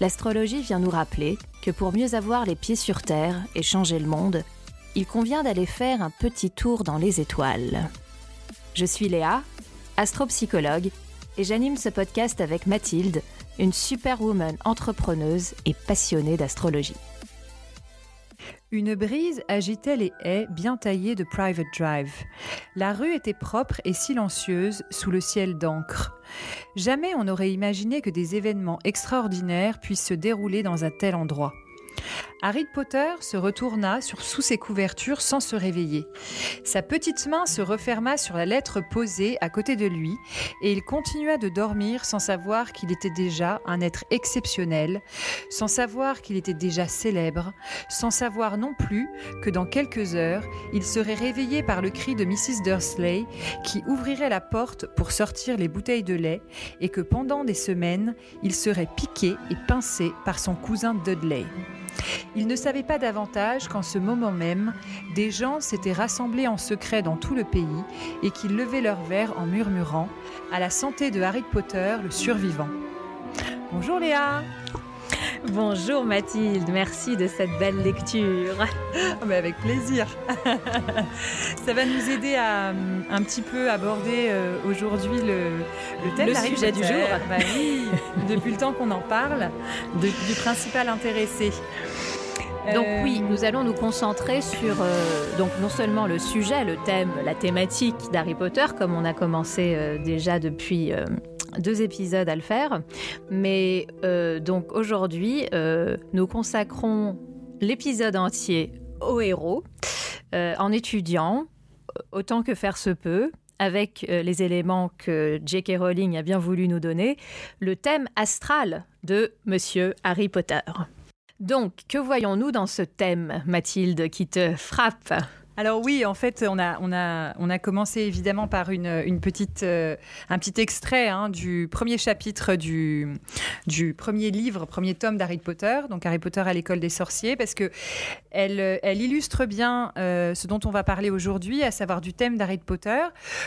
L'astrologie vient nous rappeler que pour mieux avoir les pieds sur Terre et changer le monde, il convient d'aller faire un petit tour dans les étoiles. Je suis Léa, astropsychologue, et j'anime ce podcast avec Mathilde, une superwoman entrepreneuse et passionnée d'astrologie. Une brise agitait les haies bien taillées de Private Drive. La rue était propre et silencieuse sous le ciel d'encre. Jamais on n'aurait imaginé que des événements extraordinaires puissent se dérouler dans un tel endroit. Harry Potter se retourna sur, sous ses couvertures sans se réveiller. Sa petite main se referma sur la lettre posée à côté de lui et il continua de dormir sans savoir qu'il était déjà un être exceptionnel, sans savoir qu'il était déjà célèbre, sans savoir non plus que dans quelques heures, il serait réveillé par le cri de Mrs. Dursley qui ouvrirait la porte pour sortir les bouteilles de lait et que pendant des semaines, il serait piqué et pincé par son cousin Dudley. Il ne savait pas davantage qu'en ce moment même, des gens s'étaient rassemblés en secret dans tout le pays et qu'ils levaient leurs verres en murmurant à la santé de Harry Potter, le survivant. Bonjour Léa Bonjour Mathilde, merci de cette belle lecture. Oh, mais avec plaisir. Ça va nous aider à un petit peu aborder euh, aujourd'hui le, le thème le sujet du jour. Bah oui, depuis le temps qu'on en parle, de, du principal intéressé. Donc Euh, oui, nous allons nous concentrer sur euh, donc non seulement le sujet, le thème, la thématique d'Harry Potter, comme on a commencé euh, déjà depuis euh, deux épisodes à le faire, mais euh, donc aujourd'hui, euh, nous consacrons l'épisode entier au héros euh, en étudiant autant que faire se peut. Avec les éléments que J.K. Rowling a bien voulu nous donner, le thème astral de Monsieur Harry Potter. Donc, que voyons-nous dans ce thème, Mathilde, qui te frappe? Alors oui, en fait, on a, on a, on a commencé évidemment par une, une petite, euh, un petit extrait hein, du premier chapitre du, du premier livre, premier tome d'Harry Potter, donc Harry Potter à l'école des sorciers, parce que elle, elle illustre bien euh, ce dont on va parler aujourd'hui, à savoir du thème d'Harry Potter.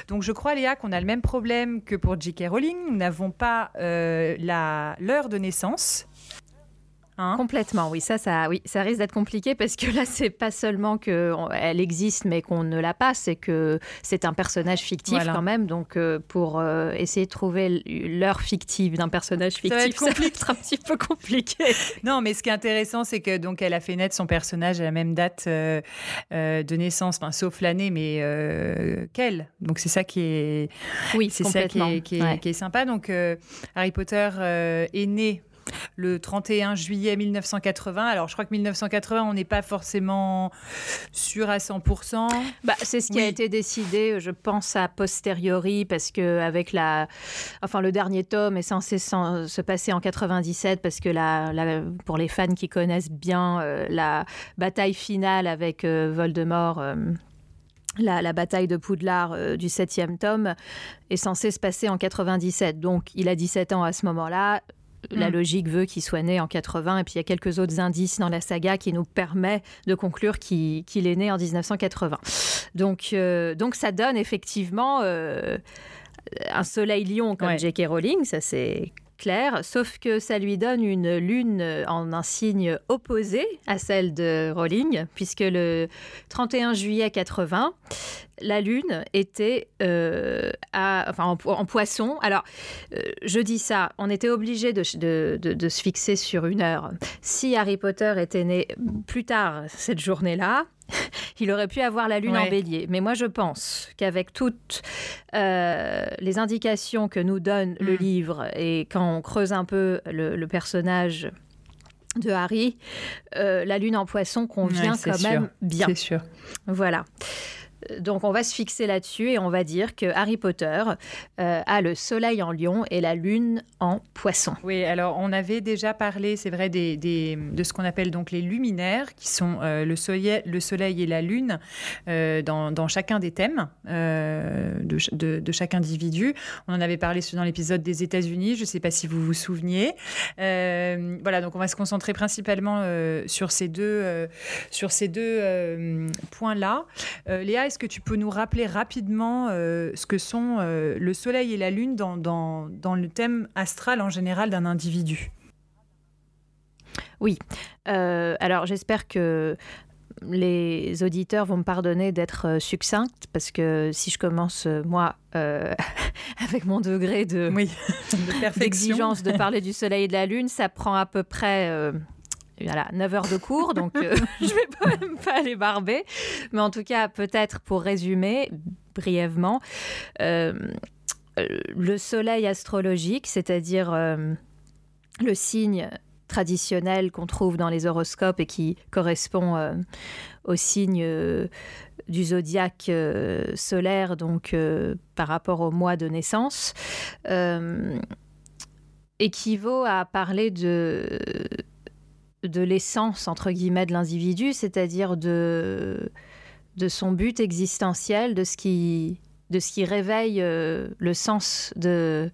Donc je crois, Léa, qu'on a le même problème que pour J.K. Rowling. Nous n'avons pas euh, l'heure de naissance. Hein Complètement, oui, ça, ça, oui, ça risque d'être compliqué parce que là, c'est pas seulement qu'elle existe mais qu'on ne l'a pas, c'est que c'est un personnage fictif Voilà. quand même. Donc, euh, pour euh, essayer de trouver l'heure fictive d'un personnage va être fictif, ça va être un petit peu compliqué. Non, mais ce qui est intéressant, c'est que donc elle a fait naître son personnage à la même date euh, de naissance, enfin, sauf l'année, mais qu'elle. Donc c'est ça qui est, Oui, c'est ça qui est, qui est- Ouais. qui est sympa. Donc Harry Potter est né. Le 31 juillet 1980. Alors, je crois que 1980, on n'est pas forcément sûr à 100%. Bah, c'est ce qui a été décidé, je pense, a posteriori, parce que avec la, enfin, le dernier tome est censé se passer en 97, parce que la, la- pour les fans qui connaissent bien euh, la bataille finale avec euh, Voldemort. euh, la, la bataille de Poudlard euh, du septième tome est censée se passer en 97. Donc, il a 17 ans à ce moment-là. La Mm. logique veut qu'il soit né en 80. Et puis, il y a quelques autres indices dans la saga qui nous permet de conclure qu'il est né en 1980. Donc, euh, donc ça donne effectivement euh, un soleil lion comme Ouais. J.K. Rowling, ça c'est clair, sauf que ça lui donne une lune en un signe opposé à celle de Rowling, puisque le 31 juillet 80, la lune était euh, à, en, po- en poisson. Alors, euh, je dis ça, on était obligé de se fixer sur une heure. Si Harry Potter était né plus tard cette journée-là, il aurait pu avoir la lune Ouais. en bélier. Mais moi, je pense qu'avec toutes euh, les indications que nous donne le Mm. livre et quand on creuse un peu le, le personnage de Harry, euh, la lune en poisson convient Ouais, quand sûr. même bien. C'est sûr. Voilà. Donc on va se fixer là-dessus et on va dire que Harry Potter euh, a le soleil en lion et la lune en poisson. Oui, alors on avait déjà parlé, c'est vrai, de ce qu'on appelle donc les luminaires, qui sont euh, le, soleil, le soleil et la lune euh, dans, chacun des thèmes de, chaque individu. On en avait parlé dans l'épisode des États-Unis, je ne sais pas si vous vous souveniez. voilà, donc on va se concentrer principalement sur ces deux, sur ces deux points-là. Léa, est-ce que tu peux nous rappeler rapidement euh, ce que sont euh, le Soleil et la Lune dans, dans, le thème astral en général d'un individu? Oui. Euh, alors j'espère que les auditeurs vont me pardonner d'être succincte parce que si je commence, moi, avec mon degré de, oui, d'exigence de parler du Soleil et de la Lune, ça prend à peu près voilà, 9 heures de cours, donc euh, je ne vais pas, même pas aller barber. Mais en tout cas, peut-être pour résumer brièvement, euh, le soleil astrologique, c'est-à-dire euh, le signe traditionnel qu'on trouve dans les horoscopes et qui correspond au signe du zodiaque solaire, donc par rapport au mois de naissance, équivaut à parler de de l'essence, entre guillemets, de l'individu, c'est-à-dire de, de son but existentiel, de ce qui, de ce qui réveille euh, le sens de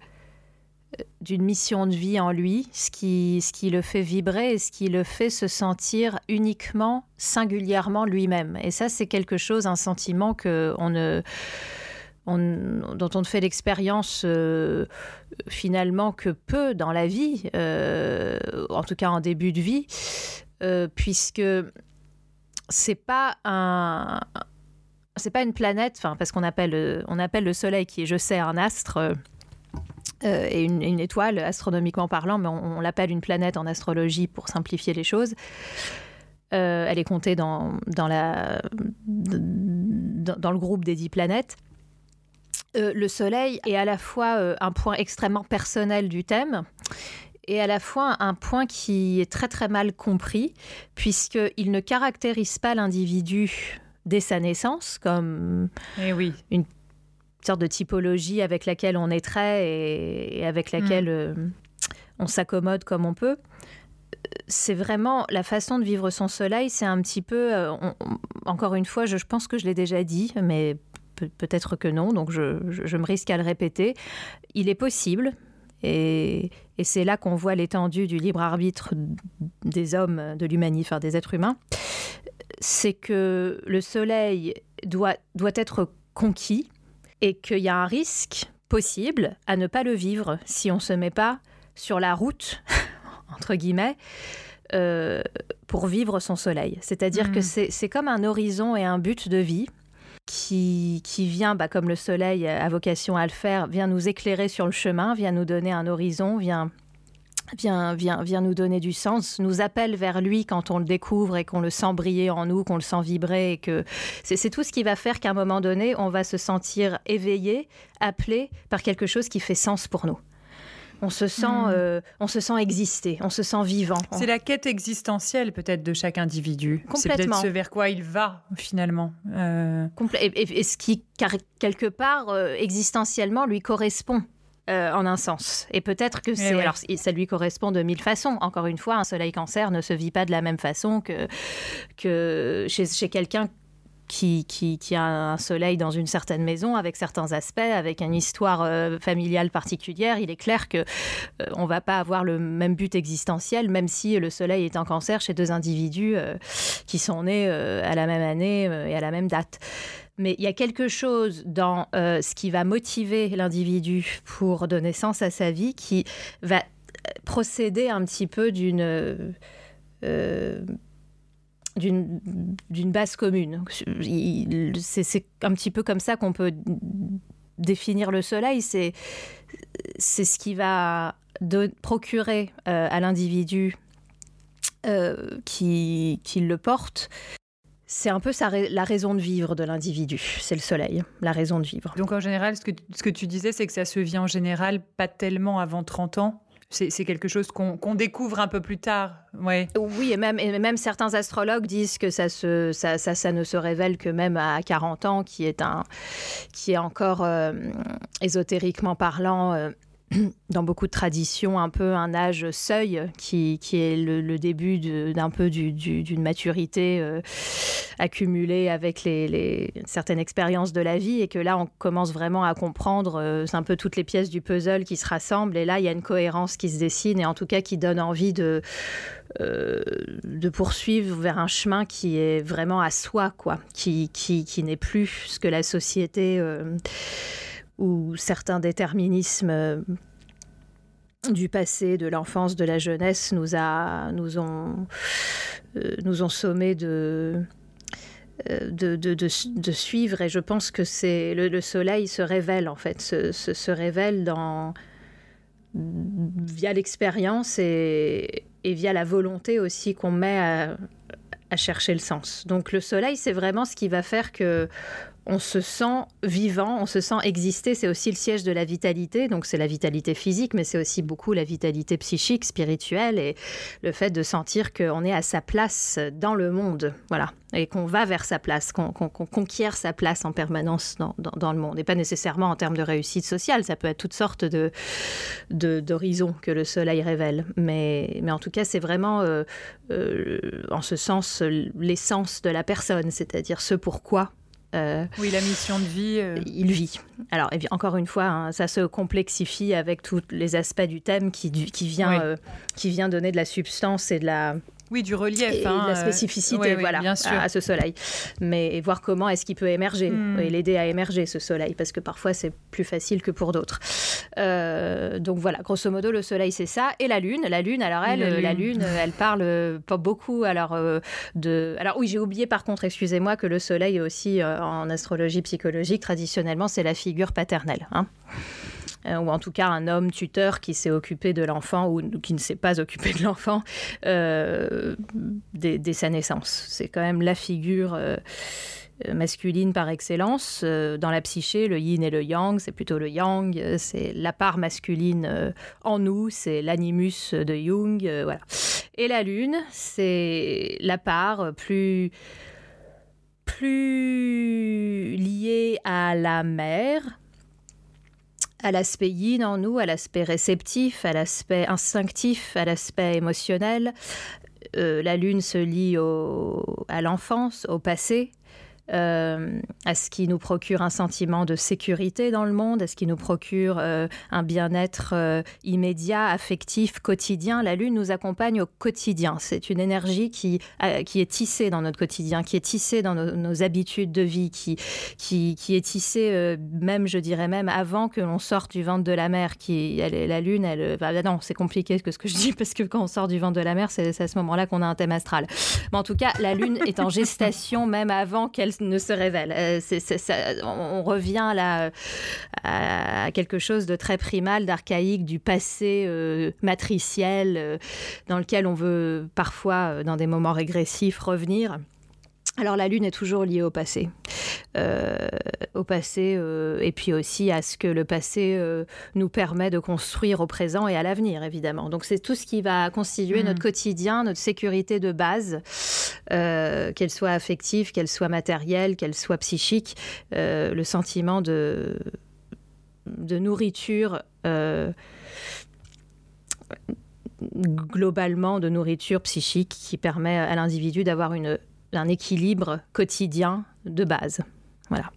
d'une mission de vie en lui, ce qui, ce qui le fait vibrer et ce qui le fait se sentir uniquement, singulièrement lui-même. Et ça, c'est quelque chose, un sentiment que on ne dont on ne fait l'expérience euh, finalement que peu dans la vie, euh, en tout cas en début de vie, euh, puisque c'est pas un c'est pas une planète, parce qu'on appelle on appelle le Soleil qui est, je sais, un astre. et une, étoile astronomiquement parlant, mais on, l'appelle une planète en astrologie pour simplifier les choses. elle est comptée dans, dans, la, dans le groupe des dix planètes. Euh, le soleil est à la fois euh, un point extrêmement personnel du thème et à la fois un point qui est très très mal compris puisqu'il ne caractérise pas l'individu dès sa naissance comme eh oui. une sorte de typologie avec laquelle on naîtrait et, et avec laquelle mm. euh, on s'accommode comme on peut c'est vraiment la façon de vivre son soleil, c'est un petit peu, encore une fois, je, je pense que je l'ai déjà dit, mais peut-être que non, donc je, me risque à le répéter. Il est possible, et, c'est là qu'on voit l'étendue du libre arbitre des hommes, de l'humanité, enfin des êtres humains, c'est que le soleil doit, doit être conquis et qu'il y a un risque possible à ne pas le vivre si on ne se met pas sur la route, entre guillemets, euh, pour vivre son soleil. C'est-à-dire que mmh. c'est comme un horizon et un but de vie qui, vient, bah, comme le soleil a vocation à le faire, vient nous éclairer sur le chemin, vient nous donner un horizon, vient, vient, vient, vient nous donner du sens, nous appelle vers lui quand on le découvre et qu'on le sent briller en nous, qu'on le sent vibrer et que c'est tout ce qui va faire qu'à un moment donné, on va se sentir éveillé, appelé par quelque chose qui fait sens pour nous on se sent, hmm. euh, on se sent exister, on se sent vivant. C'est la quête existentielle peut-être de chaque individu. C'est peut-être ce vers quoi il va finalement. Euh. Et, ce qui quelque part euh, existentiellement lui correspond. en un sens. Et peut-être que eh c'est. Alors, ça lui correspond de mille façons. Encore une fois, un soleil cancer ne se vit pas de la même façon que, que chez, chez quelqu'un qui, a un soleil dans une certaine maison avec certains aspects, avec une histoire euh, familiale particulière, il est clair que euh, on va pas avoir le même but existentiel, même si le soleil est en cancer chez deux individus euh, qui sont nés à la même année et à la même date. Mais il y a quelque chose dans ce qui va motiver l'individu pour donner sens à sa vie qui va procéder un petit peu d'une d'une base commune. C'est un petit peu comme ça qu'on peut définir le soleil. C'est ce qui va procurer euh, à l'individu euh, qui, qui, le porte. C'est un peu la raison de vivre de l'individu, c'est le soleil, la raison de vivre. Donc en général, ce que, ce que tu disais, c'est que ça se vit en général pas tellement avant 30 ans c'est quelque chose qu'on découvre un peu plus tard. Oui, et même, certains astrologues disent que ça, ne se révèle que même à 40 ans, qui est, un, qui est encore euh, ésotériquement parlant. Euh, dans beaucoup de traditions, un peu un âge seuil qui, qui est le, début d'un peu d'une maturité euh, accumulée avec les, certaines expériences de la vie et que là, on commence vraiment à comprendre, euh, un peu toutes les pièces du puzzle qui se rassemblent et là, il y a une cohérence qui se dessine et en tout cas qui donne envie de, euh, de poursuivre vers un chemin qui est vraiment à soi, quoi, qui, qui, qui n'est plus ce que la société ou certains déterminismes euh, du passé, de l'enfance, de la jeunesse nous, ont, euh, sommé de, euh, de, suivre. Et je pense que le, soleil se révèle, en fait, se, révèle via l'expérience et, via la volonté aussi qu'on met à chercher le sens. Donc le soleil, c'est vraiment ce qui va faire que on se sent vivant, on se sent exister. C'est aussi le siège de la vitalité. Donc, c'est la vitalité physique, mais c'est aussi beaucoup la vitalité psychique, spirituelle et le fait de sentir qu'on est à sa place dans le monde. Voilà. Et qu'on va vers sa place, qu'on conquiert sa place en permanence dans, le monde. Et pas nécessairement en termes de réussite sociale. Ça peut être toutes sortes d'horizons de, que le soleil révèle. Mais, mais en tout cas, c'est vraiment, euh, euh, en ce sens, l'essence de la personne, c'est-à-dire ce pourquoi euh, oui, la mission de vie. Euh. Il vit. Alors, encore une fois, hein, ça se complexifie avec tous les aspects du thème qui, qui, vient, euh, qui vient donner de la substance et de la, oui, du relief. Et de la hein, spécificité voilà, bien sûr. À, ce soleil. Mais voir comment est-ce qu'il peut émerger hmm. et l'aider à émerger, ce soleil, parce que parfois c'est plus facile que pour d'autres. Euh, donc voilà, grosso modo, le soleil c'est ça. Et la lune, la lune, alors elle, la lune, elle parle pas beaucoup alors, euh, de... Alors oui, j'ai oublié par contre, excusez-moi, que le soleil aussi, euh, en astrologie psychologique, traditionnellement, c'est la figure paternelle. Hein. Euh, ou en tout cas un homme tuteur qui s'est occupé de l'enfant ou qui ne s'est pas occupé de l'enfant euh, dès, sa naissance. C'est quand même la figure euh, masculine par excellence. dans la psyché, le yin et le yang, c'est plutôt le yang, c'est la part masculine en nous, c'est l'animus de Jung. voilà. Et la lune, c'est la part plus plus liée à la mère, à l'aspect yin en nous, à l'aspect réceptif, à l'aspect instinctif, à l'aspect émotionnel. Euh, la lune se lie à l'enfance, au passé, euh, à ce qui nous procure un sentiment de sécurité dans le monde, à ce qui nous procure euh, un bien-être euh, immédiat, affectif, quotidien? La Lune nous accompagne au quotidien. C'est une énergie qui, qui est tissée dans notre quotidien, qui est tissée dans nos, habitudes de vie, qui, qui, qui est tissée même, je dirais même, avant que l'on sorte du ventre de la mer. Qui, la Lune, elle, non, c'est compliqué que ce que je dis parce que quand on sort du ventre de la mer, c'est à ce moment-là qu'on a un thème astral. Mais en tout cas, la Lune est en gestation même avant qu'elle ne se révèle. Euh, on, revient là à quelque chose de très primal, d'archaïque, du passé euh, matriciel, euh, dans lequel on veut parfois, dans des moments régressifs, revenir. Alors la Lune est toujours liée au passé, euh, au passé euh, et puis aussi à ce que le passé euh, nous permet de construire au présent et à l'avenir évidemment. Donc c'est tout ce qui va constituer mmh. notre quotidien, notre sécurité de base, qu'elle soit affective, qu'elle soit matérielle, qu'elle soit psychique, le sentiment de, de nourriture globalement de nourriture psychique qui permet à l'individu d'avoir une un équilibre quotidien de base. Voilà.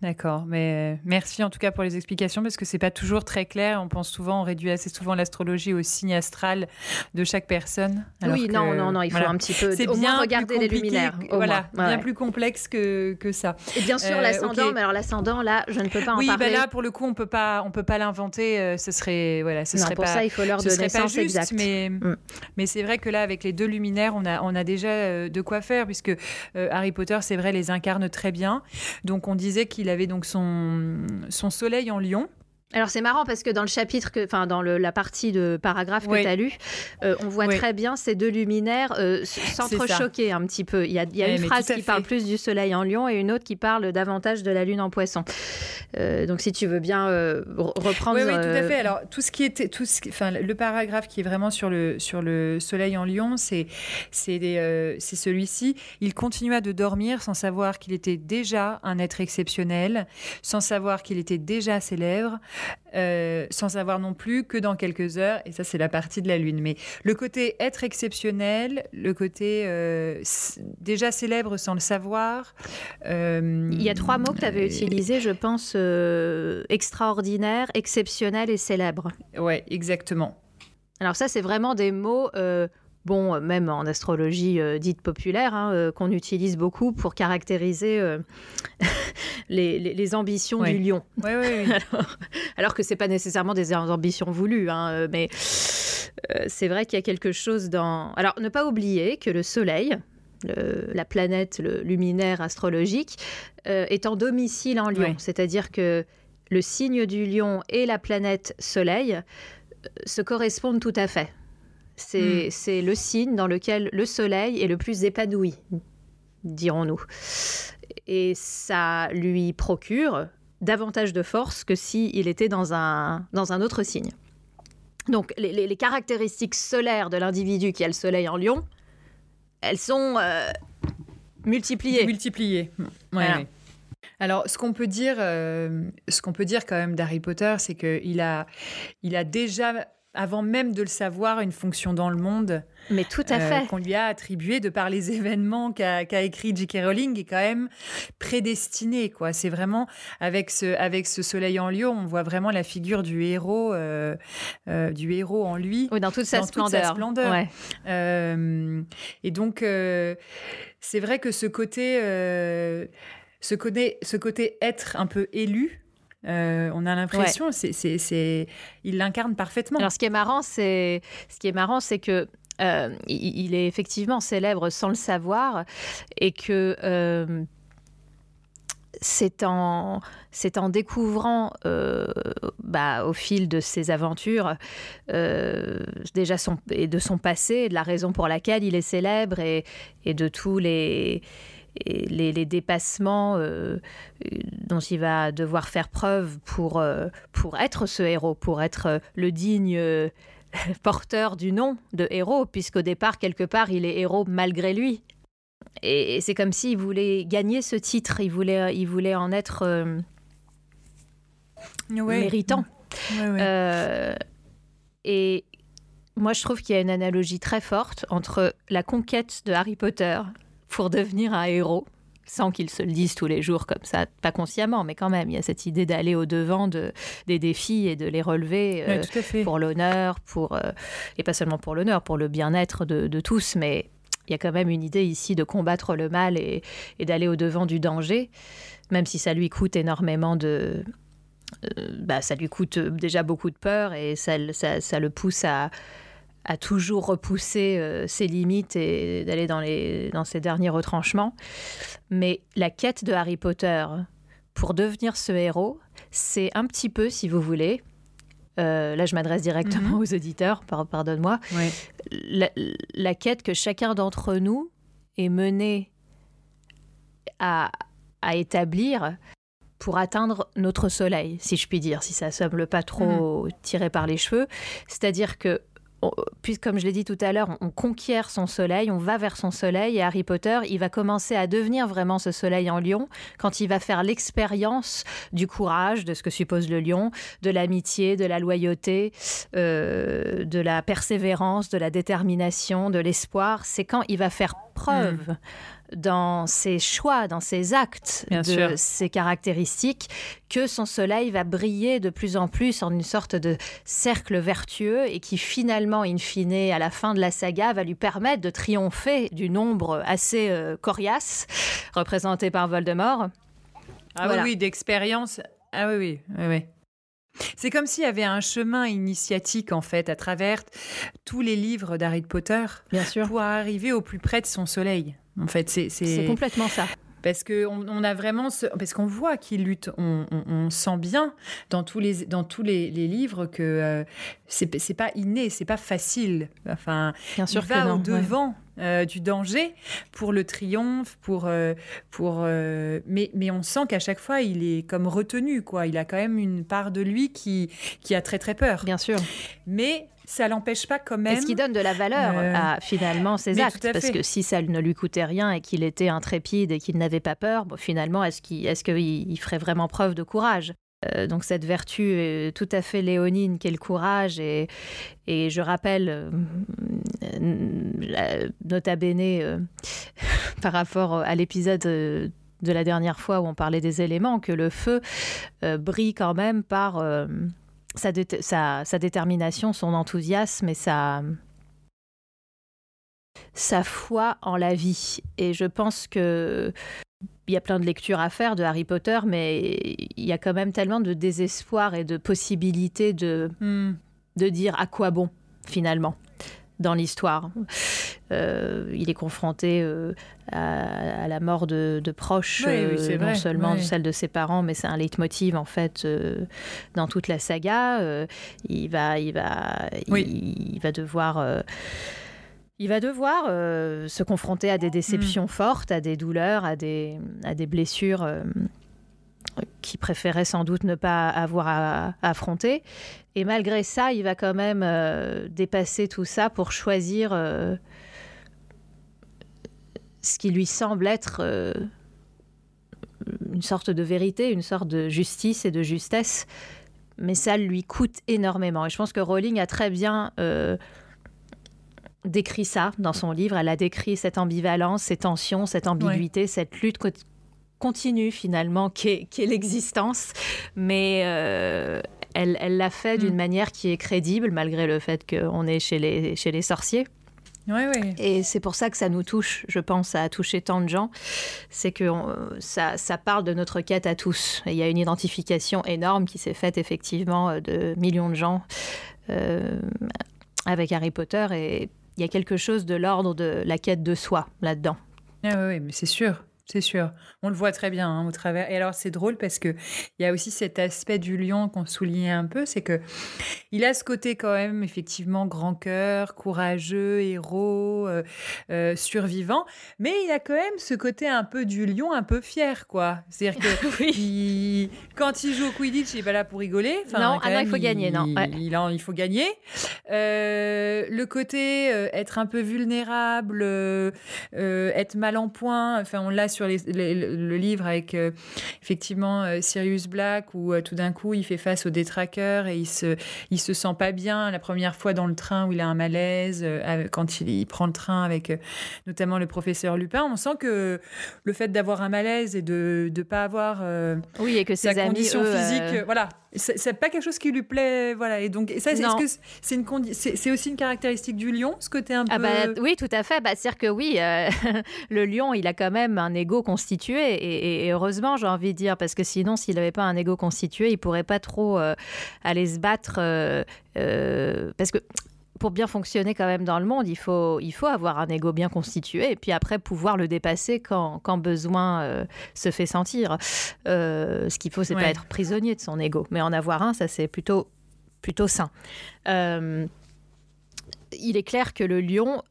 D'accord, mais euh, merci en tout cas pour les explications parce que c'est pas toujours très clair. On pense souvent, on réduit assez souvent l'astrologie au signe astral de chaque personne. oui, non, non, non, il faut un petit peu. C'est bien regarder les luminaires. Voilà, bien plus complexe que, que ça. Et bien sûr, euh, l'ascendant, mais alors l'ascendant, là, je ne peux pas en oui, parler. Oui, bah là, pour le coup, on peut pas, on peut pas l'inventer. Euh, ce serait, voilà, ce non, serait pour pas. ça, il faut l'heure de naissance juste, exacte. Mais, mm. mais c'est vrai que là, avec les deux luminaires, on a, on a déjà de quoi faire puisque Harry Potter, c'est vrai, les incarne très bien. Donc, on disait qu'il avait donc son son, soleil en lion. Alors c'est marrant parce que dans le chapitre, que, enfin dans le, la partie de paragraphe que tu as lu, euh, on voit très bien ces deux luminaires euh, s'entrechoquer un petit peu. Il y a, il y a une phrase qui parle plus du soleil en lion et une autre qui parle davantage de la lune en poisson. Euh, donc si tu veux bien reprendre. Oui, oui, tout à fait. Alors tout ce qui était, tout ce, enfin le paragraphe qui est vraiment sur le sur le soleil en lion, c'est celui-ci. Il continua de dormir sans savoir qu'il était déjà un être exceptionnel, sans savoir qu'il était déjà célèbre. Euh, sans savoir non plus que dans quelques heures, et ça c'est la partie de la Lune. Mais le côté être exceptionnel, le côté euh, déjà célèbre sans le savoir. Euh, Il y a trois mots que tu avais utilisés, je pense, extraordinaire, exceptionnel et célèbre. Ouais, exactement. Alors ça c'est vraiment des mots bon, même en astrologie euh, dite populaire, hein, euh, qu'on utilise beaucoup pour caractériser les, ambitions du lion. alors, que ce n'est pas nécessairement des ambitions voulues, hein, mais c'est vrai qu'il y a quelque chose dans... Alors, ne pas oublier que le Soleil, la planète le luminaire astrologique, est en domicile en lion, c'est-à-dire que le signe du lion et la planète Soleil se correspondent tout à fait. Hmm. C'est le signe dans lequel le soleil est le plus épanoui, dirons-nous. Et ça lui procure davantage de force que s'il était dans un, dans un autre signe. Donc les, caractéristiques solaires de l'individu qui a le soleil en lion, elles sont euh, multipliées. Multipliées. Ouais, Alors, ce qu'on peut dire, euh, ce qu'on peut dire quand même d'Harry Potter, c'est qu'il a, il a déjà avant même de le savoir, une fonction dans le monde. Mais tout à euh, fait. qu'on lui a attribué de par les événements qu'a écrit J.K. Rowling est quand même prédestiné. quoi. C'est vraiment, avec ce, avec ce soleil en lion, on voit vraiment la figure du héros, euh, euh, du héros en lui. Oui, dans toute sa splendeur. et donc, c'est vrai que ce côté, ce côté, ce côté être un peu élu, euh, on a l'impression, c'est, il l'incarne parfaitement. Alors, ce qui est marrant, c'est, ce qui est marrant, c'est que euh, il est effectivement célèbre sans le savoir et que euh, c'est en, c'est en découvrant bah, au fil de ses aventures déjà son, et de son passé, de la raison pour laquelle il est célèbre et, et de tous les les, dépassements euh, dont il va devoir faire preuve pour, euh, pour être ce héros, pour être euh, le digne porteur du nom de héros, puisqu'au départ, quelque part, il est héros malgré lui. Et, c'est comme s'il voulait gagner ce titre, il voulait, il voulait en être méritant. et moi, je trouve qu'il y a une analogie très forte entre la conquête de Harry Potter, pour devenir un héros sans qu'ils se le disent tous les jours comme ça, pas consciemment, mais quand même, il y a cette idée d'aller au-devant de, des défis et de les relever euh, pour l'honneur, pour euh, et pas seulement pour l'honneur, pour le bien-être de, tous, mais il y a quand même une idée ici de combattre le mal et, d'aller au-devant du danger, même si ça lui coûte énormément de... Euh, bah, ça lui coûte déjà beaucoup de peur et ça, ça le pousse à, a toujours repoussé euh, ses limites et d'aller dans, les, dans ses derniers retranchements. Mais la quête de Harry Potter pour devenir ce héros, c'est un petit peu, si vous voulez, euh, là je m'adresse directement mhm. aux auditeurs, pardonne-moi, la, quête que chacun d'entre nous est mené à, à, établir pour atteindre notre soleil, si je puis dire, si ça semble pas trop mhm. tiré par les cheveux. C'est-à-dire que puisque comme je l'ai dit tout à l'heure, on, conquiert son soleil, on va vers son soleil, et Harry Potter, il va commencer à devenir vraiment ce soleil en lion quand il va faire l'expérience du courage, de ce que suppose le lion, de l'amitié, de la loyauté, euh, de la persévérance, de la détermination, de l'espoir. C'est quand il va faire preuve. Hmm dans ses choix, dans ses actes, de ses caractéristiques, que son soleil va briller de plus en plus en une sorte de cercle vertueux et qui finalement, in fine, à la fin de la saga, va lui permettre de triompher du nombre assez euh, coriace représenté par Voldemort. Ah oui, oui d'expérience. Ah oui, oui, oui, oui. C'est comme s'il y avait un chemin initiatique en fait à travers tous les livres d'Harry Potter Bien sûr. pour arriver au plus près de son soleil. En fait, c'est complètement ça. Parce que on, a vraiment ce, parce qu'on voit qu'il lutte, on, sent bien dans tous les dans tous les, livres que euh, c'est pas inné, c'est pas facile. Enfin, bien sûr il va au devant. Euh, du danger pour le triomphe, pour euh, pour mais mais on sent qu'à chaque fois il est comme retenu quoi. Il a quand même une part de lui qui qui a très très peur. Bien sûr. Mais ça l'empêche pas quand même. Et ce qui donne de la valeur euh, à finalement ses actes. Parce que si ça ne lui coûtait rien et qu'il était intrépide et qu'il n'avait pas peur, bon, finalement, est-ce qu'il est ferait vraiment preuve de courage euh, donc cette vertu est tout à fait léonine qu'est le courage et, et je rappelle euh, nota bene par rapport à l'épisode de la dernière fois où on parlait des éléments que le feu brille quand même par sa, sa, détermination, son enthousiasme et sa, sa foi en la vie. Et je pense que il y a plein de lectures à faire de Harry Potter, mais il y a quand même tellement de désespoir et de possibilités de, hmm. de dire à quoi bon finalement dans l'histoire. Euh, il est confronté euh, à, la mort de, proches, euh, non seulement celle de ses parents, mais c'est un leitmotiv en fait dans toute la saga. il va, il va, il, va devoir. il va devoir se confronter à des déceptions mm. fortes, à des douleurs, à des, à des blessures qui préférait sans doute ne pas avoir à, affronter. Et malgré ça, il va quand même euh, dépasser tout ça pour choisir euh, ce qui lui semble être euh, une sorte de vérité, une sorte de justice et de justesse. Mais ça lui coûte énormément. Et je pense que Rowling a très bien décrit ça dans son livre. Elle a décrit cette ambivalence, ces tensions, cette ambiguïté, cette lutte continue finalement qu'est l'existence, mais euh, elle l'a fait d'une mm. manière qui est crédible malgré le fait qu'on est chez les, chez les sorciers. Oui, oui. Et c'est pour ça que ça nous touche, je pense, à toucher tant de gens. C'est que ça, ça, parle de notre quête à tous. il y a une identification énorme qui s'est faite effectivement euh, de millions de gens euh, avec Harry Potter. Et il y a quelque chose de l'ordre de la quête de soi là-dedans. Ah oui, mais c'est sûr. C'est sûr, on le voit très bien hein, au travers. Et alors c'est drôle parce que il y a aussi cet aspect du lion qu'on soulignait un peu, c'est que il a ce côté quand même effectivement grand cœur, courageux, héros, euh, euh, survivant, mais il a quand même ce côté un peu du lion, un peu fier quoi. C'est-à-dire que il, quand il joue au Quidditch, il est pas là pour rigoler. non, ah il faut gagner, non. Il, il, faut gagner. Euh, le côté être un peu vulnérable, être mal en point, enfin on l'a sur le livre avec euh, effectivement euh, Sirius Black où euh, tout d'un coup il fait face aux détraqueurs et il se, il se sent pas bien la première fois dans le train où il a un malaise quand il, prend le train avec notamment le professeur Lupin. On sent que le fait d'avoir un malaise et de ne pas avoir oui et que sa ses condition physique, voilà, c'est pas quelque chose qui lui plaît, voilà. Et donc, ça, c'est une c'est aussi une caractéristique du lion, ce côté un ah peu. Bah, oui, tout à fait. Bah, c'est-à-dire que oui, le lion, il a quand même un ego constitué, et, heureusement, j'ai envie de dire, parce que sinon, s'il n'avait pas un ego constitué, il pourrait pas trop euh, aller se battre, euh, parce que pour bien fonctionner quand même dans le monde, il faut, il faut avoir un ego bien constitué et puis après pouvoir le dépasser quand, quand besoin euh, se fait sentir. Euh, ce qu'il faut, c'est pas être prisonnier de son ego, mais en avoir un, ça c'est plutôt, plutôt sain. Euh, il est clair que le lion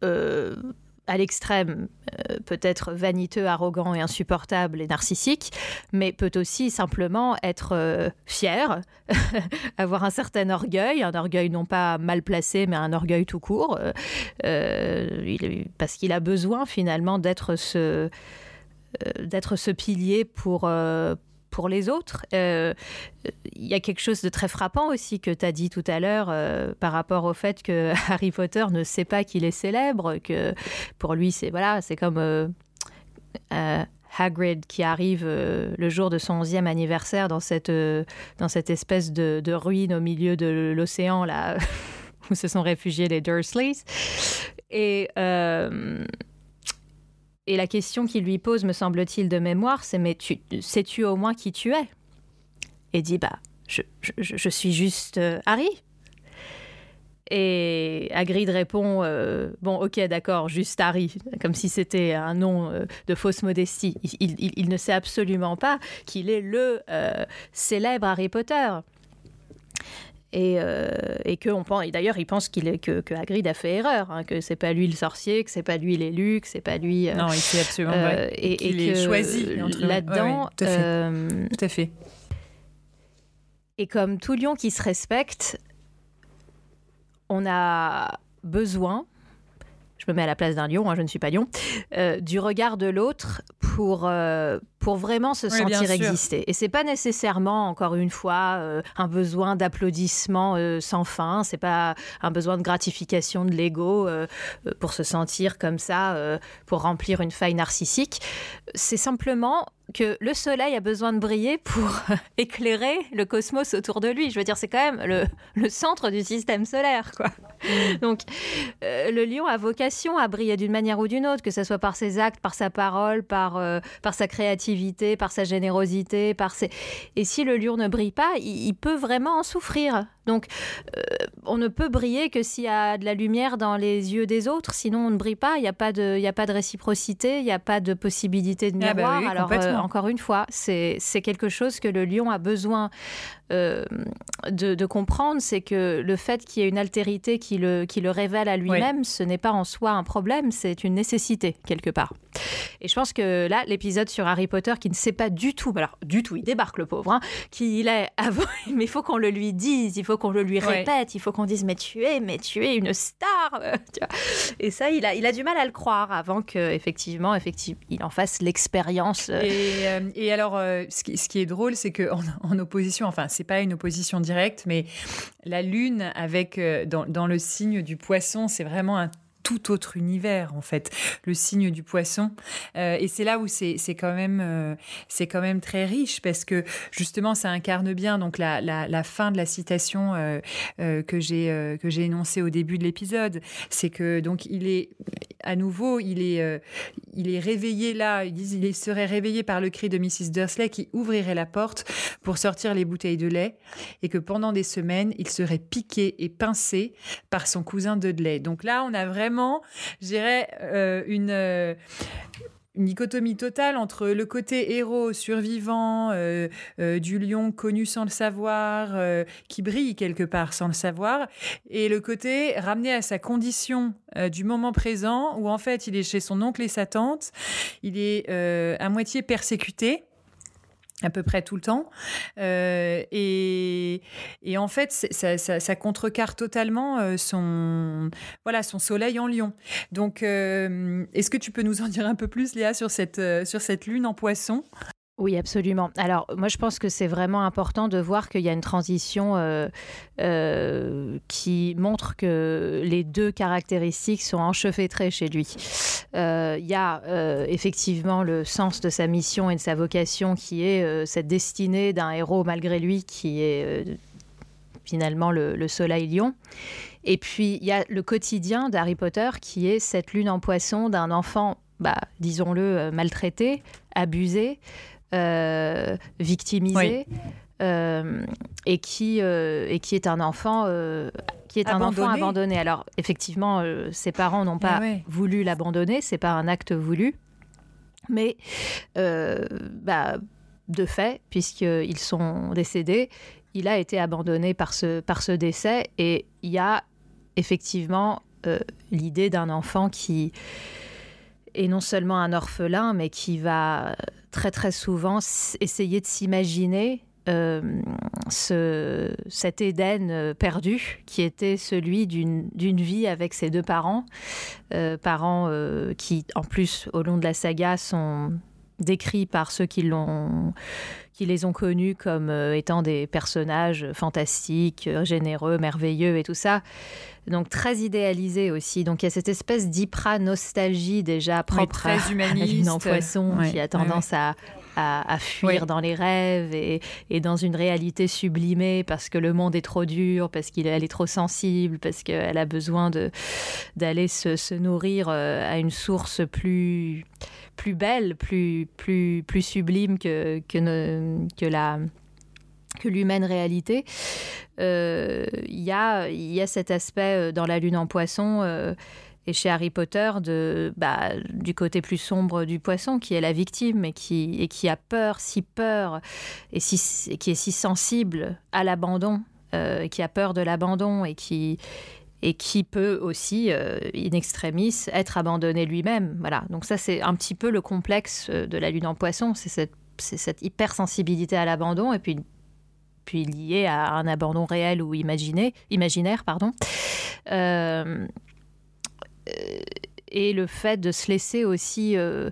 à l'extrême euh, peut être vaniteux, arrogant et insupportable et narcissique, mais peut aussi simplement être euh, fier, avoir un certain orgueil, un orgueil non pas mal placé, mais un orgueil tout court, euh, parce qu'il a besoin finalement d'être ce d'être ce pilier pour, pour les autres. Euh, il y a quelque chose de très frappant aussi que tu as dit tout à l'heure euh, par rapport au fait que Harry Potter ne sait pas qu'il est célèbre, que pour lui, c'est voilà, c'est comme euh, Hagrid qui arrive le jour de son 11e anniversaire dans cette, dans cette espèce de ruine au milieu de l'océan, là, où se sont réfugiés les Dursleys. Et et la question qu'il lui pose, me semble-t-il, de mémoire, c'est Mais tu, sais-tu au moins qui tu es? Et dit Bah, je, suis juste euh, Harry. Et Hagrid répond Bon, ok, d'accord, juste Harry, comme si c'était un nom de fausse modestie. Il, ne sait absolument pas qu'il est le célèbre Harry Potter. Et, euh, et que on pense, et d'ailleurs, il pense qu'il est que, que, Hagrid a fait erreur, hein, que c'est pas lui le sorcier, que c'est pas lui l'élu, que c'est pas lui. Euh, non, il sait absolument euh, et, et est choisi là-dedans. tout, euh, tout à fait. Et comme tout lion qui se respecte, on a besoin je me mets à la place d'un lion, hein, je ne suis pas lion, du regard de l'autre pour, pour vraiment se sentir exister. Et c'est pas nécessairement, encore une fois, euh, un besoin d'applaudissements sans fin, c'est pas un besoin de gratification de l'ego pour se sentir comme ça, pour remplir une faille narcissique. C'est simplement que le soleil a besoin de briller pour éclairer le cosmos autour de lui. Je veux dire, c'est quand même le, le, centre du système solaire, quoi. Mm. Donc, euh, le lion a vocation à briller d'une manière ou d'une autre, que ce soit par ses actes, par sa parole, par, euh, par sa créativité, par sa générosité, par ses... Et si le lion ne brille pas, il, peut vraiment en souffrir. Donc, euh, on ne peut briller que s'il y a de la lumière dans les yeux des autres, sinon on ne brille pas. Il n'y a pas de, y a pas de réciprocité, il n'y a pas de possibilité de ah bah miroir. Alors, encore une fois, c'est quelque chose que le lion a besoin euh, de, comprendre, c'est que le fait qu'il y ait une altérité qui le, qui le révèle à lui-même, ce n'est pas en soi un problème, c'est une nécessité quelque part. Et je pense que là, l'épisode sur Harry Potter qui ne sait pas du tout, alors du tout, il débarque le pauvre, hein, qui il est avant, mais il faut qu'on le lui dise, il faut qu'on le lui répète, il faut qu'on dise mais tu es, mais tu es une star. Euh, et ça, il a, il a du mal à le croire avant que effectivement, effectivement, il en fasse l'expérience. Euh. Et, alors, ce qui, ce, qui, est drôle, c'est que en opposition, enfin c'est pas une opposition directe, mais la lune avec euh, dans, dans le signe du poisson, c'est vraiment un tout autre univers en fait, le signe du poisson. Euh, et c'est là où c'est quand même euh, c'est quand même très riche parce que justement ça incarne bien donc la, la, fin de la citation euh, que j'ai que j'ai énoncée au début de l'épisode, c'est que donc il est à nouveau il est il est réveillé là, ils disent il serait réveillé par le cri de Mrs Dursley qui ouvrirait la porte pour sortir les bouteilles de lait et que pendant des semaines il serait piqué et pincé par son cousin Dudley. Donc là on a vraiment dirais, euh, une euh, une dichotomie totale entre le côté héros survivant euh, du lion connu sans le savoir, qui brille quelque part sans le savoir, et le côté ramené à sa condition du moment présent, où en fait il est chez son oncle et sa tante, il est à moitié persécuté à peu près tout le temps. Euh, et, et, en fait, ça, ça, contrecarre totalement euh, son, voilà, son soleil en lion. Donc, euh, est-ce que tu peux nous en dire un peu plus, Léa, sur cette, sur cette lune en poisson? Oui, absolument. Alors, moi, je pense que c'est vraiment important de voir qu'il y a une transition euh, euh, qui montre que les deux caractéristiques sont enchevêtrées chez lui. Euh, il y a effectivement le sens de sa mission et de sa vocation qui est cette destinée d'un héros malgré lui qui est finalement le, le soleil lion. Et puis, il y a le quotidien d'Harry Potter qui est cette lune en poisson d'un enfant, bah, disons-le, maltraité, abusé, euh, victimisé. Euh, et qui euh, et qui est un enfant qui est un abandonné. enfant abandonné. Alors effectivement, ses parents n'ont pas ah voulu l'abandonner, c'est pas un acte voulu, mais bah, de fait, puisqu'ils sont décédés, il a été abandonné par ce par ce décès et il y a effectivement l'idée d'un enfant qui est non seulement un orphelin, mais qui va très très souvent essayer de s'imaginer euh, ce, cet Éden euh, perdu qui était celui d'une vie avec ses deux parents, euh, parents qui en plus au long de la saga sont décrits par ceux qui l'ont qui les ont connus comme étant des personnages fantastiques, généreux, merveilleux et tout ça. Donc très idéalisés aussi. Donc il y a cette espèce d'hypra nostalgie déjà propre à, humaniste. à poisson qui a tendance à à, fuir dans les rêves et, et, dans une réalité sublimée parce que le monde est trop dur, parce qu'elle est trop sensible, parce qu'elle a besoin d'aller se, se, nourrir euh, à une source plus, plus belle, plus, plus, plus sublime que, que, que la que l'humaine réalité. il y, a, y a cet aspect dans la lune en poisson et chez Harry Potter de, bah, du côté plus sombre du poisson qui est la victime et qui, et qui a peur, si peur, et, si, qui est si sensible à l'abandon, euh, qui a peur de l'abandon et qui, et qui peut aussi, euh, in extremis, être abandonné lui-même. Voilà. Donc ça, c'est un petit peu le complexe euh, de la lune en poisson, c'est cette, cette hypersensibilité à l'abandon et puis puis lié à un abandon réel ou imaginaire. Pardon. Euh, euh, et le fait de se laisser aussi euh,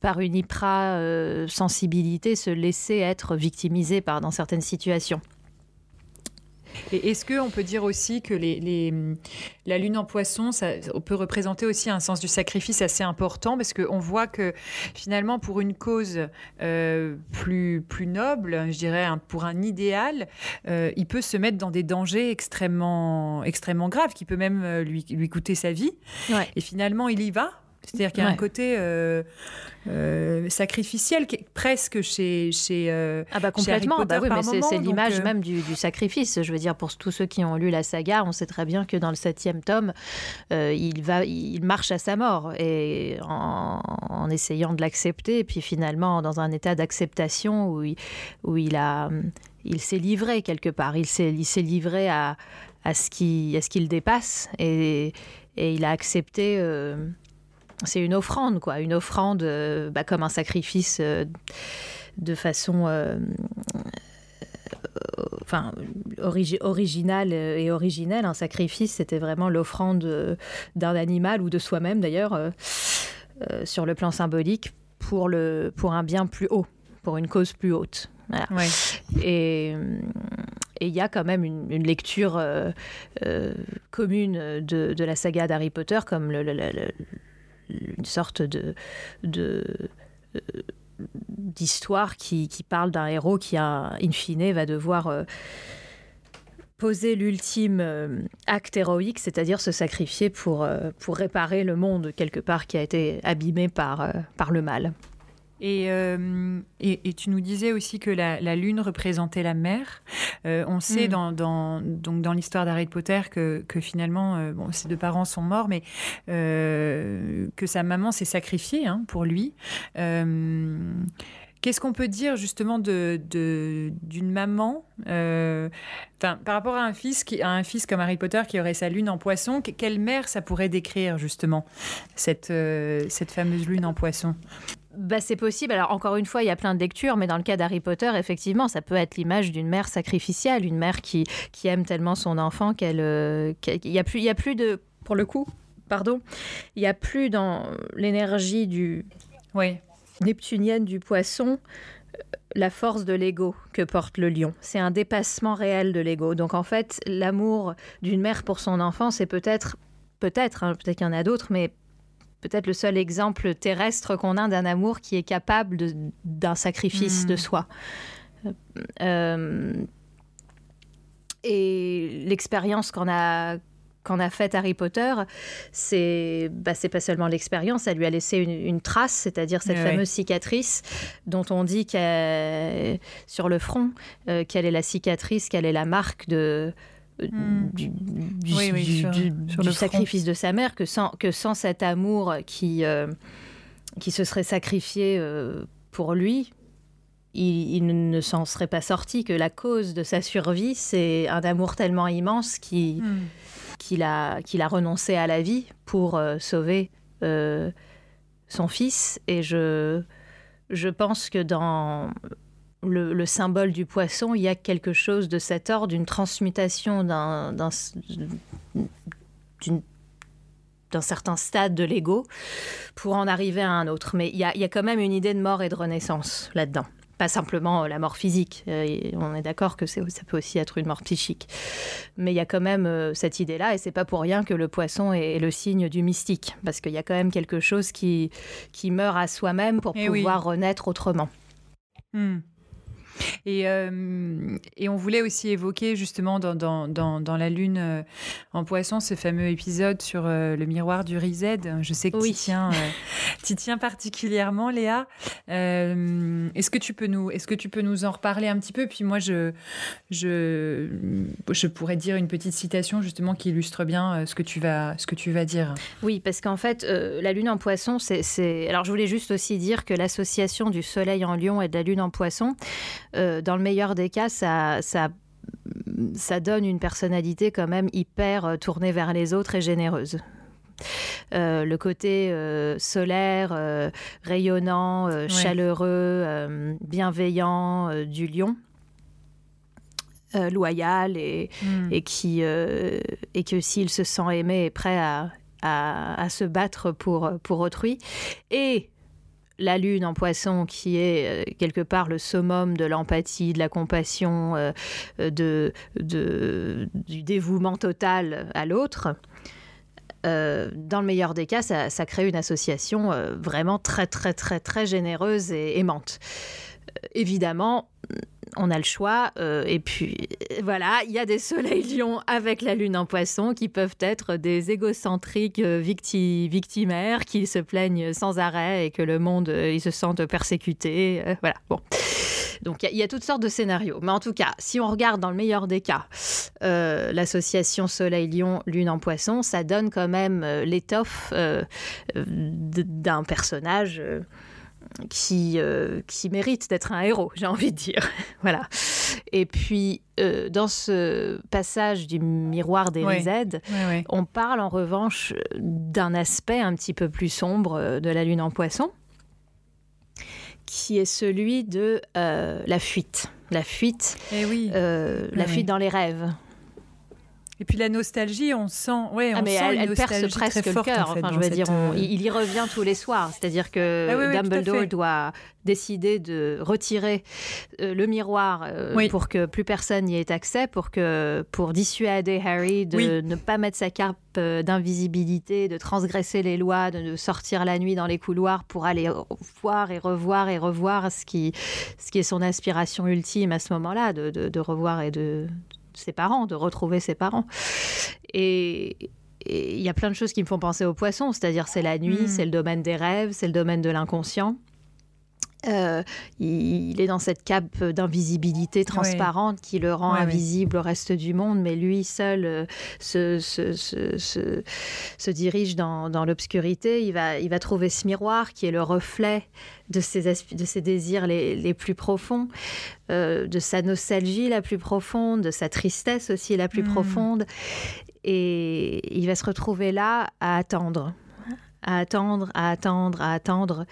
par une hyper sensibilité se laisser être victimisé par dans certaines situations. Et est-ce qu'on peut dire aussi que les, la lune en poisson, ça peut représenter aussi un sens du sacrifice assez important parce qu'on voit que finalement, pour une cause euh, plus, plus noble, je dirais, pour un idéal, euh, il peut se mettre dans des dangers extrêmement, extrêmement graves, qui peut même euh, lui, lui coûter sa vie. Et finalement, il y va. C'est-à-dire qu'il y a un côté euh, euh, sacrificiel presque chez, chez euh, Ah bah complètement, bah oui, mais c'est l'image même du, sacrifice. Je veux dire, pour tous ceux qui ont lu la saga, on sait très bien que dans le septième tome, il, va, il marche à sa mort et en, essayant de l'accepter, et puis finalement dans un état d'acceptation où il, où il a... Il s'est livré quelque part, il s'est livré à, à ce qu'il qu dépasse et, et, il a accepté c'est une offrande, quoi, une offrande euh, bah, comme un sacrifice euh, de façon euh, enfin, originale et originelle. Un sacrifice, c'était vraiment l'offrande d'un animal ou de soi-même d'ailleurs, sur le plan symbolique, pour, le, pour un bien plus haut, pour une cause plus haute. Et il y a quand même une, lecture commune de, de, la saga d'Harry Potter comme le, le une sorte de, euh, d'histoire qui, parle d'un héros qui, in fine, va devoir euh, poser l'ultime euh, acte héroïque, c'est-à-dire se sacrifier pour, réparer le monde quelque part qui a été abîmé par le mal. Euh, et, et, tu nous disais aussi que la, Lune représentait la mer. Euh, on sait mm. dans, donc dans l'histoire d'Harry Potter que, que finalement, euh, bon, ses deux parents sont morts, mais que sa maman s'est sacrifiée hein, pour lui. Qu'est-ce qu'on peut dire justement de, d'une maman par rapport à un fils qui, à un fils comme Harry Potter qui aurait sa lune en poisson Quelle mère ça pourrait décrire justement cette, cette fameuse lune en poisson? Bah, c'est possible. Alors, encore une fois, il y a plein de lectures, mais dans le cas d'Harry Potter, effectivement, ça peut être l'image d'une mère sacrificielle, une mère qui, qui aime tellement son enfant qu'elle. Euh, il n'y a, plus, il y a plus de. Pour le coup, pardon, il n'y a plus dans l'énergie du. Oui. Neptunienne du poisson euh, la force de l'ego que porte le lion. C'est un dépassement réel de l'ego. Donc en fait, l'amour d'une mère pour son enfant, c'est peut-être, peut-être, hein, peut-être qu'il y en a d'autres, mais peut-être le seul exemple terrestre qu'on a d'un amour qui est capable d'un sacrifice de hmm. soi. Euh, et l'expérience qu'on a qu'en a faite Harry Potter, c'est bah, pas seulement l'expérience, elle lui a laissé une, trace, c'est-à-dire cette fameuse cicatrice dont on dit sur le front euh, quelle est la cicatrice, quelle est la marque de Hmm. du, sacrifice de sa mère, que sans, que sans cet amour qui, euh, qui se serait sacrifié euh, pour lui, il, ne s'en serait pas sorti, que la cause de sa survie, c'est un amour tellement immense qu'il a, qu'il a renoncé à la vie pour euh, sauver son fils. Et je, je pense que dans le, symbole du poisson, il y a quelque chose de cet ordre, d'une transmutation d'un d'un certain stade de l'ego pour en arriver à un autre. Mais il y, a, quand même une idée de mort et de renaissance là-dedans. Pas simplement euh, la mort physique. Euh, on est d'accord que ça peut aussi être une mort psychique. Mais il y a quand même euh, cette idée-là, et c'est pas pour rien que le poisson est, le signe du mystique, parce qu'il y a quand même quelque chose qui, qui meurt à soi-même pour eh pouvoir renaître autrement. Hmm. Et, et, on voulait aussi évoquer justement dans, dans, dans, dans la Lune en poisson ce fameux épisode sur le miroir du Rized. Je sais que tu tiens, tiens particulièrement, Léa. est-ce que tu peux nous, est-ce que tu peux nous en reparler un petit peu? Puis moi, je, je, je pourrais dire une petite citation justement qui illustre bien ce que tu vas, ce que tu vas dire. Oui, parce qu'en fait, la Lune en poisson, c'est, alors je voulais juste aussi dire que l'association du Soleil en Lion et de la Lune en Poisson, euh, dans le meilleur des cas, ça, ça ça donne une personnalité quand même hyper euh, tournée vers les autres et généreuse. Euh, le côté solaire, rayonnant, chaleureux, bienveillant du lion. loyal et, hmm. et qui et que s'il se sent aimé est prêt à, à, se battre pour, pour autrui. Et la lune en poisson qui est euh, quelque part le summum de l'empathie, de la compassion, euh, du dévouement total à l'autre. Euh, dans le meilleur des cas, ça crée une association vraiment très, très, très, très généreuse et aimante. Évidemment, on a le choix. Euh, et puis, voilà, il y a des soleils lions avec la lune en poisson qui peuvent être des égocentriques euh, victimaires qui se plaignent sans arrêt et que le monde, euh, ils se sentent persécutés. voilà, bon. Donc, il y, a toutes sortes de scénarios. Mais en tout cas, si on regarde dans le meilleur des cas, l'association Soleil-Lion, Lune en Poisson, ça donne quand même l'étoffe d'un personnage qui, euh, qui mérite d'être un héros, j'ai envie de dire. voilà. Et puis, euh, dans ce passage du miroir des oui. on parle en revanche d'un aspect un petit peu plus sombre euh, de la lune en poisson, qui est celui de la fuite. La fuite, eh oui. la fuite dans les rêves. Et puis la nostalgie, on sent, ouais, ah, on sent elle, elle perce presque le cœur. enfin, je veux dire, euh, il y revient tous les soirs. C'est-à-dire que ah Dumbledore doit décider de retirer euh, le miroir euh, pour que plus personne n'y ait accès, pour que pour dissuader Harry de ne pas mettre sa cape d'invisibilité, de transgresser les lois, de sortir la nuit dans les couloirs pour aller voir et revoir et revoir ce qui, ce qui est son aspiration ultime à ce moment-là, de, de revoir et de, ses parents, de retrouver ses parents. Et il y a plein de choses qui me font penser aux poissons, c'est-à-dire c'est la nuit, hmm. c'est le domaine des rêves, c'est le domaine de l'inconscient. Euh, il, est dans cette cape d'invisibilité transparente qui le rend invisible au reste du monde, mais lui seul euh, se, se, se, se, dirige dans, dans l'obscurité. Il va, il va trouver ce miroir qui est le reflet de ses, de ses désirs les, les plus profonds, euh, de sa nostalgie la plus profonde, de sa tristesse aussi la plus hmm. profonde. Et il va se retrouver là à attendre, à attendre, à attendre, à attendre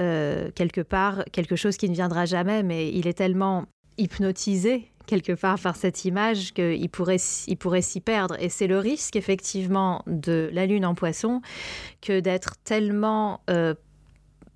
euh, quelque part quelque chose qui ne viendra jamais, mais il est tellement hypnotisé quelque part par cette image qu'il pourrait, il pourrait s'y perdre. Et c'est le risque effectivement de la lune en poisson que d'être tellement euh,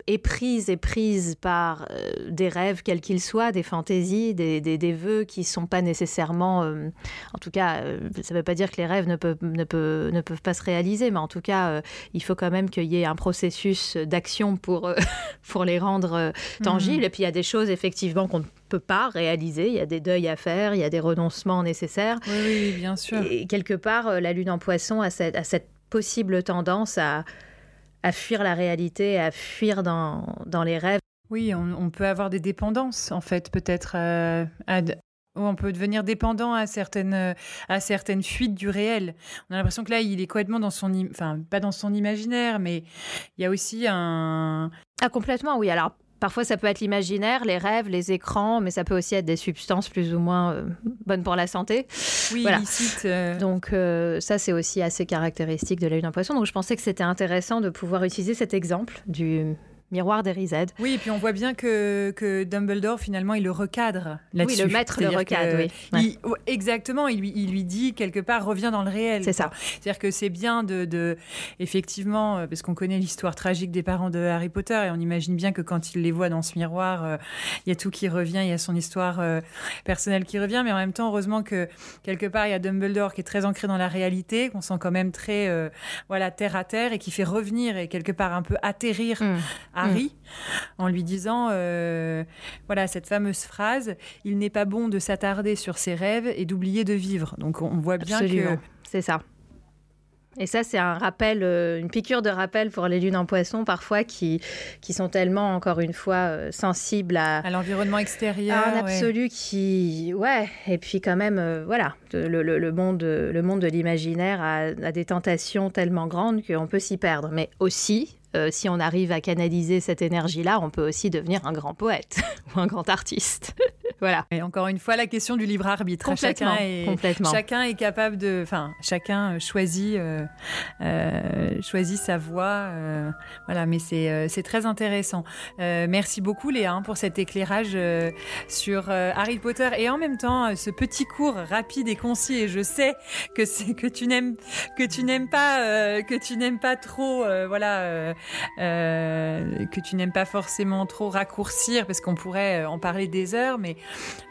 est prise et prise par euh, des rêves quels qu'ils soient, des fantaisies, des, des, vœux qui ne sont pas nécessairement... Euh, en tout cas, euh, ça ne veut pas dire que les rêves ne peuvent, ne, peuvent, ne peuvent pas se réaliser, mais en tout cas, il faut quand même qu'il y ait un processus d'action pour, pour les rendre tangibles. Mhm. Et puis, il y a des choses, effectivement, qu'on ne peut pas réaliser. Il y a des deuils à faire, il y a des renoncements nécessaires. Oui, oui bien sûr. Et quelque part, la lune en poisson a cette, a cette possible tendance à à fuir la réalité, à fuir dans, dans les rêves. Oui, on, peut avoir des dépendances, en fait, peut-être. Euh, on peut devenir dépendant à certaines, à certaines fuites du réel. On a l'impression que là, il est complètement dans son, enfin, pas dans son imaginaire, mais il y a aussi un. Ah, complètement, oui. Alors, Parfois, ça peut être l'imaginaire, les rêves, les écrans, mais ça peut aussi être des substances plus ou moins euh, bonnes pour la santé. Oui, voilà. Euh. Donc, euh, ça, c'est aussi assez caractéristique de la lune en poisson. Donc, je pensais que c'était intéressant de pouvoir utiliser cet exemple du miroir d'Erised. Oui, et puis on voit bien que, que Dumbledore, finalement, il le recadre là-dessus. Oui, le maître le recadre, oui. exactement, il lui, il lui dit quelque part, reviens dans le réel. C'est ça. C'est-à-dire que c'est bien de, de, effectivement, euh, parce qu'on connaît l'histoire tragique des parents de Harry Potter, et on imagine bien que quand il les voit dans ce miroir, euh, il y a tout qui revient, il y a son histoire euh, personnelle qui revient, mais en même temps, heureusement que quelque part, il y a Dumbledore qui est très ancré dans la réalité, qu'on sent quand même très, voilà, terre à terre, et qui fait revenir et quelque part un peu atterrir mm Harry mm. en lui disant voilà cette fameuse phrase il n'est pas bon de s'attarder sur ses rêves et d'oublier de vivre. Donc on voit bien que c'est ça. Et ça, c'est un rappel, euh, une piqûre de rappel pour les lunes en poisson, parfois, qui, qui sont tellement, encore une fois, euh, sensibles à, à l'environnement extérieur. un absolu qui. Ouais, et puis quand même, euh, voilà, le, le, monde, le monde de l'imaginaire a, a, des tentations tellement grandes qu'on peut s'y perdre. Mais aussi, si on arrive à canaliser cette énergie-là, on peut aussi devenir un grand poète ou un grand artiste. voilà. Et encore une fois, la question du libre arbitre. Chacun est, complètement. Chacun est capable de. Enfin, chacun choisit, euh, euh, choisit sa voie. Euh, voilà, mais c'est très intéressant. merci beaucoup, Léa, hein, pour cet éclairage sur Harry Potter et en même temps ce petit cours rapide et concis. Et je sais que c'est que tu n'aimes que tu n'aimes pas que tu n'aimes pas trop voilà que tu n'aimes pas forcément trop raccourcir parce qu'on pourrait en parler des heures, mais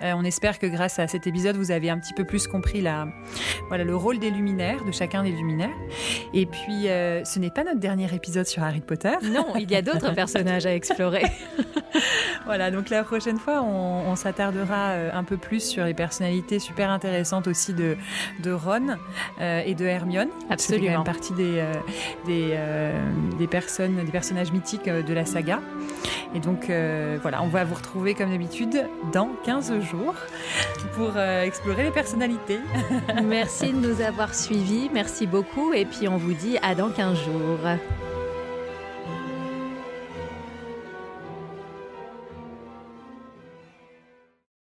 euh, on espère que grâce à cet épisode, vous avez un petit peu plus compris la, voilà, le rôle des luminaires, de chacun des luminaires. Et puis, euh, ce n'est pas notre dernier épisode sur Harry Potter. Non, il y a d'autres personnages à explorer. voilà, donc la prochaine fois, on, s'attardera euh, un peu plus sur les personnalités super intéressantes aussi de, de Ron et de Hermione. Absolument. Partie des, des, des, personnes, des personnages mythiques de la saga. Et donc, voilà, on va vous retrouver comme d'habitude dans 15 jours pour euh, explorer les personnalités. merci de nous avoir suivis, merci beaucoup et puis on vous dit à dans 15 jours.